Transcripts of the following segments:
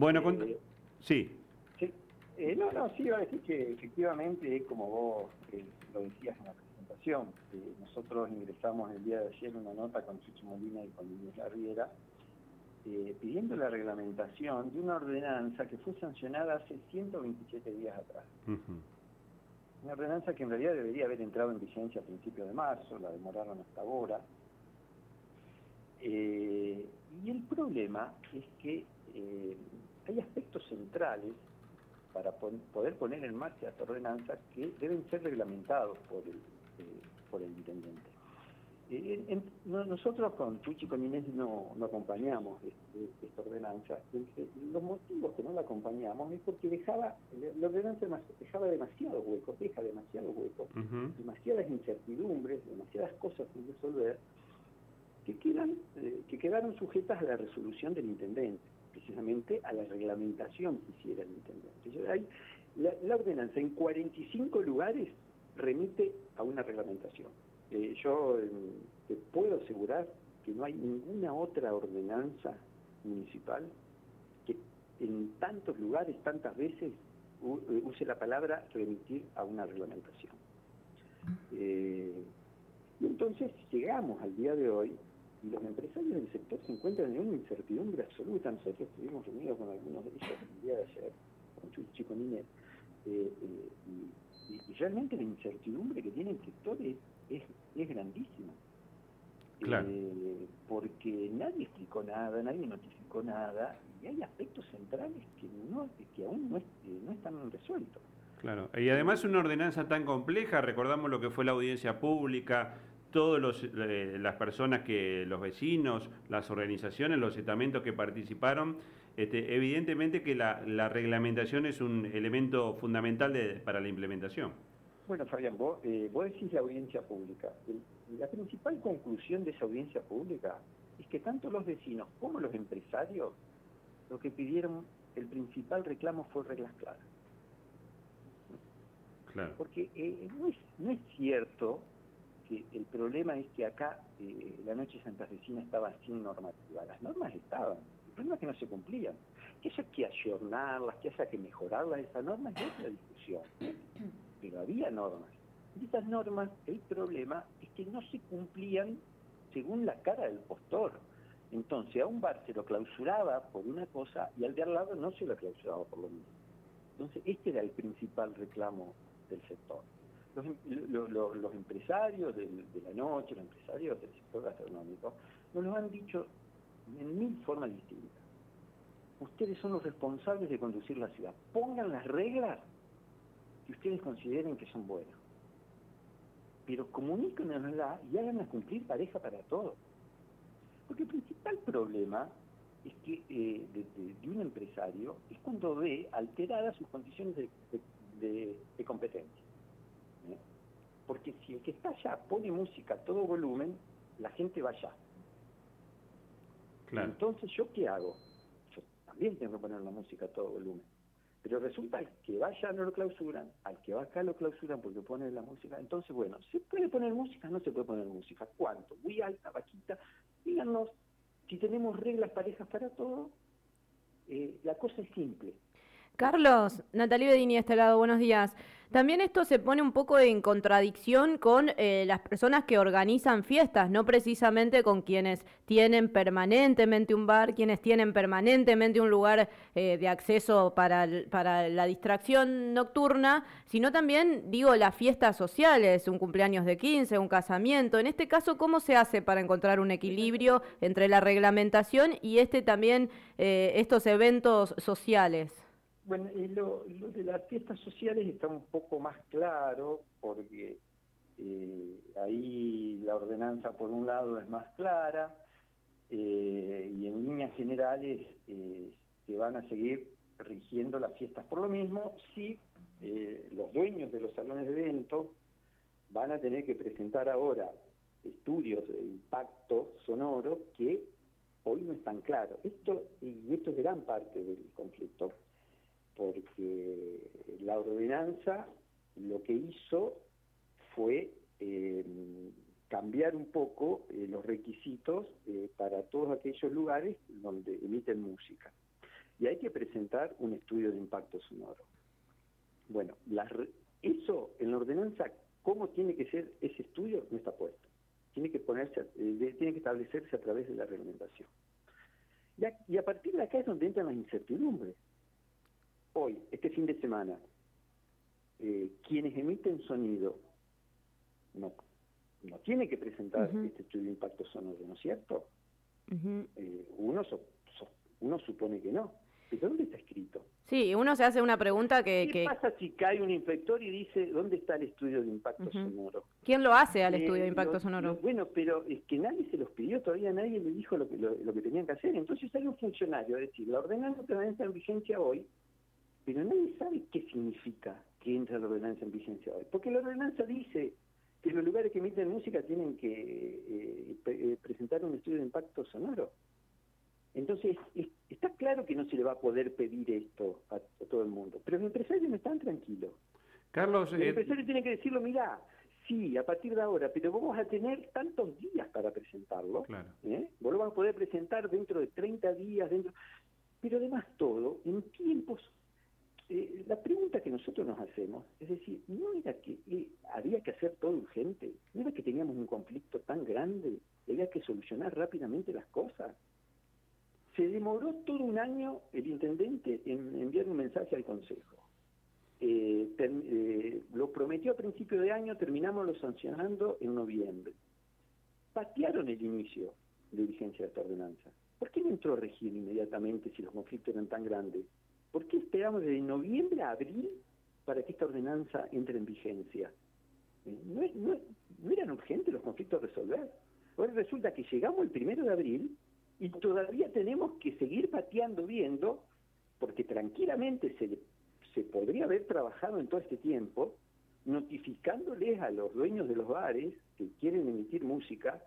Bueno, con... sí. sí. no, no, sí, iba a decir que efectivamente, como vos lo decías en la presentación, nosotros ingresamos el día de ayer una nota con Chucho Molina y con Inés Larriera, eh, pidiendo la reglamentación de una ordenanza que fue sancionada hace 127 días atrás. Una ordenanza que en realidad debería haber entrado en vigencia a principios de marzo, la demoraron hasta ahora. Eh, y el problema es que eh, hay aspectos centrales para poder poner en marcha esta ordenanza que deben ser reglamentados por el, por el intendente. Eh, nosotros con Chuchi y con Inés no, acompañamos este, esta ordenanza. Los motivos que no la acompañamos es porque dejaba, la ordenanza dejaba demasiados huecos, deja demasiados huecos, demasiadas incertidumbres, demasiadas cosas sin resolver, que, quedan, eh, que quedaron sujetas a la resolución del intendente, precisamente a la reglamentación que hiciera el intendente. la, la ordenanza en 45 lugares remite a una reglamentación eh, yo eh, te puedo asegurar que no hay ninguna otra ordenanza municipal que en tantos lugares, tantas veces, eh, use la palabra remitir a una reglamentación. y entonces llegamos al día de hoy y los empresarios del sector se encuentran en una incertidumbre absoluta. Nosotros estuvimos reunidos con algunos de ellos el día de ayer, con Chuchi, con Inés, y, y, realmente la incertidumbre que tiene el sector es es, grandísima. Eh, porque nadie explicó nada, nadie notificó nada, y hay aspectos centrales que, no, que aún no, no están resueltos. Claro, y además una ordenanza tan compleja, recordamos lo que fue la audiencia pública, todas eh, las personas que, los vecinos, las organizaciones, los estamentos que participaron, este, evidentemente que la, la, reglamentación es un elemento fundamental para la implementación. Bueno, Fabián, vos, eh, decís la audiencia pública. la principal conclusión de esa audiencia pública es que tanto los vecinos como los empresarios lo que pidieron, el principal reclamo fue reglas claras. Claro. Porque eh, no, es, cierto el problema es que acá eh, la noche santafesina estaba sin normativa. Las normas estaban. El problema es que no se cumplían. Que haya que ayornarlas, que haya que mejorarlas, esa norma es otra discusión pero había normas. Y esas normas, el problema es que no se cumplían según la cara del postor. Entonces a un bar se lo clausuraba por una cosa y al de al lado no se lo clausuraba por lo mismo. Entonces este era el principal reclamo del sector. Los, em, empresarios de la noche, los empresarios del sector gastronómico, nos lo han dicho en mil formas distintas. Ustedes son los responsables de conducir la ciudad. Pongan las reglas ustedes consideren que son buenos. Pero comuníquenosla y háganla cumplir pareja para todos. Porque el principal problema es que eh, de, un empresario es cuando ve alteradas sus condiciones de, competencia. Porque si el que está allá pone música a todo volumen, la gente va allá. Entonces, ¿yo qué hago? Yo también tengo que poner la música a todo volumen. Pero resulta que vaya no lo clausuran, al que va acá lo clausuran porque pone la música. Entonces, bueno, ¿se puede poner música? No se puede poner música. ¿Cuánto? Muy alta, bajita. Díganos, si tenemos reglas parejas para todo, eh, la cosa es simple. Carlos, Natalia Bedini, este lado, buenos días. También esto se pone un poco en contradicción con eh, las personas que organizan fiestas, no precisamente con quienes tienen permanentemente un bar, quienes tienen permanentemente un lugar eh, de acceso para, para la distracción nocturna, sino también, digo, las fiestas sociales, un cumpleaños de 15, un casamiento. En este caso, ¿cómo se hace para encontrar un equilibrio entre la reglamentación y este también, eh, estos eventos sociales? Bueno, lo, de las fiestas sociales está un poco más claro porque eh, ahí la ordenanza por un lado es más clara eh, y en líneas generales eh, se van a seguir rigiendo las fiestas por lo mismo si los dueños de los salones de eventos van a tener que presentar ahora estudios de impacto sonoro que hoy no están claros. Esto, y esto es gran parte del conflicto porque la ordenanza lo que hizo fue eh, cambiar un poco eh, los requisitos eh, para todos aquellos lugares donde emiten música. y hay que presentar un estudio de impacto sonoro. Bueno, eso en la ordenanza, ¿cómo tiene que ser ese estudio? No está puesto. Tiene que, ponerse, tiene que establecerse a través de la reglamentación. Y a, partir de acá es donde entran las incertidumbres. Hoy, este fin de semana, eh, quienes emiten sonido no, no tiene que presentar este estudio de impacto sonoro, ¿no es cierto? Eh, uno, uno supone que no. ¿Pero dónde está escrito? Sí, uno se hace una pregunta que... ¿Qué pasa si cae un inspector y dice, ¿dónde está el estudio de impacto sonoro? ¿Quién lo hace al eh, estudio de impacto sonoro? bueno, pero es que nadie se los pidió, todavía nadie le dijo lo que, lo, que tenían que hacer. Entonces hay un funcionario a decir, la ordenanza permanece en vigencia hoy, pero nadie sabe qué significa que entra la ordenanza en vigencia hoy. Porque la ordenanza dice que los lugares que emiten música tienen que eh, eh, presentar un estudio de impacto sonoro. Entonces, está claro que no se le va a poder pedir esto a, todo el mundo, pero los empresarios no están tranquilos. Carlos, los eh, empresarios tienen que decirlo, mira, sí, a partir de ahora, pero vamos a tener tantos días para presentarlo. Claro. ¿eh? Vos lo vas a poder presentar dentro de 30 días, dentro... pero además todo en tiempos eh, la pregunta que nosotros nos hacemos es decir, no era que eh, había que hacer todo urgente, no era que teníamos un conflicto tan grande, había que solucionar rápidamente las cosas. Se demoró todo un año el intendente en enviar un mensaje al Consejo. Eh, lo prometió a principio de año, terminamos lo sancionando en noviembre. Patearon el inicio de vigencia de esta ordenanza. ¿Por qué no entró a regir inmediatamente si los conflictos eran tan grandes? ¿Por qué esperamos desde noviembre a abril para que esta ordenanza entre en vigencia? Eh, ¿No, eran urgentes los conflictos a resolver? Ahora resulta que llegamos el primero de abril y todavía tenemos que seguir pateando viendo, porque tranquilamente se, se podría haber trabajado en todo este tiempo, notificándoles a los dueños de los bares que quieren emitir música,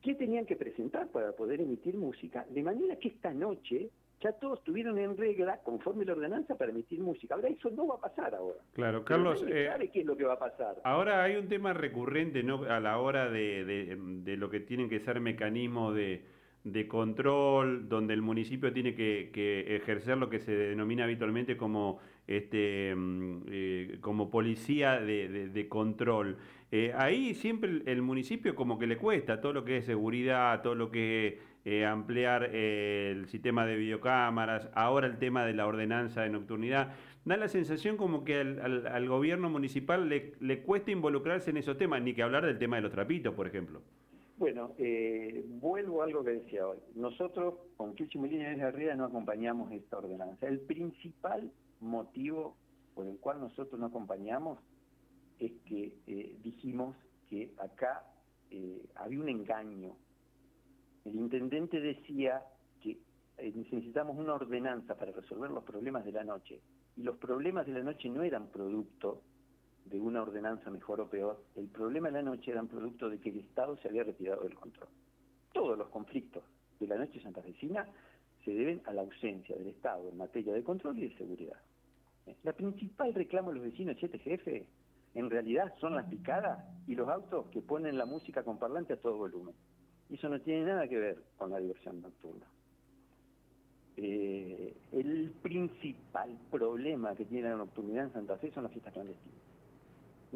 qué tenían que presentar para poder emitir música, de manera que esta noche ya todos estuvieron en regla conforme la ordenanza para emitir música. Ahora eso no va a pasar ahora. Claro, Carlos. Eh, sabe qué es lo que va a pasar. Ahora hay un tema recurrente ¿no? a la hora de, de, lo que tienen que ser mecanismos de, de control, donde el municipio tiene que, que, ejercer lo que se denomina habitualmente como este mm, eh, como policía de, de control. Eh, ahí siempre el, municipio como que le cuesta todo lo que es seguridad, todo lo que eh, ampliar el sistema de videocámaras, ahora el tema de la ordenanza de nocturnidad. Da la sensación como que al, gobierno municipal le, le, cuesta involucrarse en esos temas, ni que hablar del tema de los trapitos, por ejemplo. Bueno, eh, vuelvo a algo que decía hoy. Nosotros, con Kichimulina desde arriba, no acompañamos esta ordenanza. El principal motivo por el cual nosotros no acompañamos es que dijimos que acá había un engaño el intendente decía que eh, necesitamos una ordenanza para resolver los problemas de la noche. Y los problemas de la noche no eran producto de una ordenanza mejor o peor. El problema de la noche eran producto de que el Estado se había retirado del control. Todos los conflictos de la noche santafesina se deben a la ausencia del Estado en materia de control y de seguridad. La principal reclamo de los vecinos de este jefe en realidad son las picadas y los autos que ponen la música con parlante a todo volumen. Y eso no tiene nada que ver con la diversión nocturna. Eh, el principal problema que tiene la nocturnidad en Santa Fe son las fiestas clandestinas,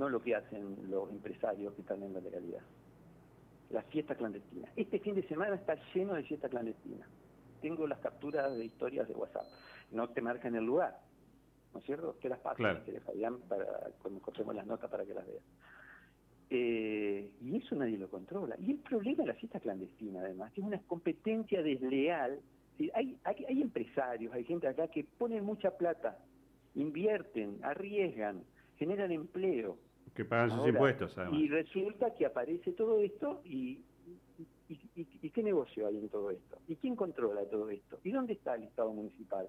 no lo que hacen los empresarios que están en la legalidad. Las fiestas clandestinas. Este fin de semana está lleno de fiestas clandestinas. Tengo las capturas de historias de WhatsApp. No te marcan el lugar, ¿no es cierto? Que las pasen, que les para cuando cortemos las notas para que las vean. Eh, y eso nadie lo controla. Y el problema de la fiesta clandestina, además, es una competencia desleal. Hay, hay, empresarios, hay gente acá que ponen mucha plata, invierten, arriesgan, generan empleo. Que pagan sus impuestos, además. Y resulta que aparece todo esto y, y, qué negocio hay en todo esto? ¿Y quién controla todo esto? ¿Y dónde está el Estado municipal?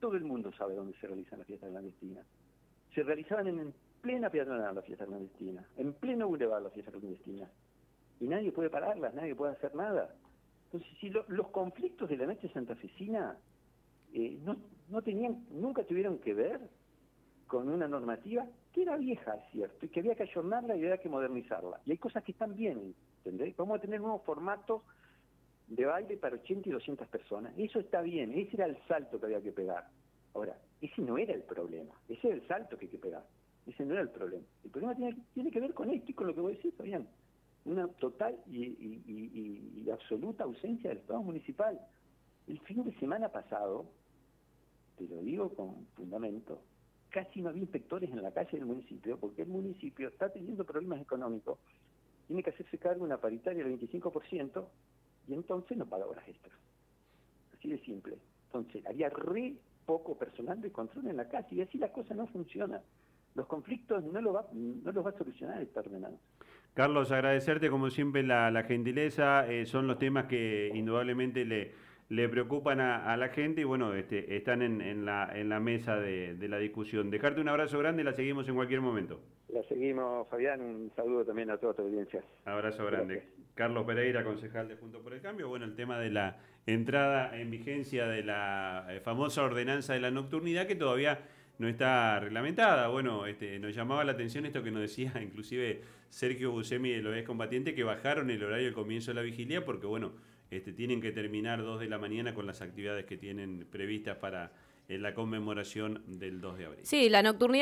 Todo el mundo sabe dónde se realizan las fiestas clandestinas. Se realizaban en plena peatonal la fiesta clandestina, en pleno bulevar la fiesta clandestina. Y nadie puede pararlas, nadie puede hacer nada. Entonces, si los conflictos de la noche santafesina eh, no, no tenían, nunca tuvieron que ver con una normativa era vieja, es cierto, y que había que ayornarla y había que modernizarla. Y hay cosas que están bien, ¿entendés? Vamos a tener nuevos formatos de baile para 80 y 200 personas. Eso está bien, ese era el salto que había que pegar. Ahora, ese no era el problema, ese era el salto que hay que pegar. Ese no era el problema. El problema tiene, que ver con esto y con lo que vos decís, Fabián. Una total y, absoluta ausencia del Estado municipal. El fin de semana pasado, te lo digo con fundamento, casi no había inspectores en la calle del municipio porque el municipio está teniendo problemas económicos, tiene que hacerse cargo una paritaria del 25% y entonces no paga horas extras. Así de simple. Entonces, había re poco personal de control en la calle y así la cosa no funciona. Los conflictos no los va, no los va a solucionar esta ordenanza. Carlos, agradecerte como siempre la, gentileza. Eh, son los temas que indudablemente le, le preocupan a, la gente y bueno, este, están en, la, en la mesa de, de, la discusión. Dejarte un abrazo grande y la seguimos en cualquier momento. La seguimos, Fabián. Un saludo también a toda tu audiencia. Abrazo grande. Carlos Pereira, concejal de Junto por el Cambio. Bueno, el tema de la entrada en vigencia de la eh, famosa ordenanza de la nocturnidad que todavía no está reglamentada. Bueno, este, nos llamaba la atención esto que nos decía inclusive Sergio Busemi de los combatiente que bajaron el horario del comienzo de la vigilia porque, bueno, este, tienen que terminar dos de la mañana con las actividades que tienen previstas para la conmemoración del 2 de abril. Sí, la nocturnidad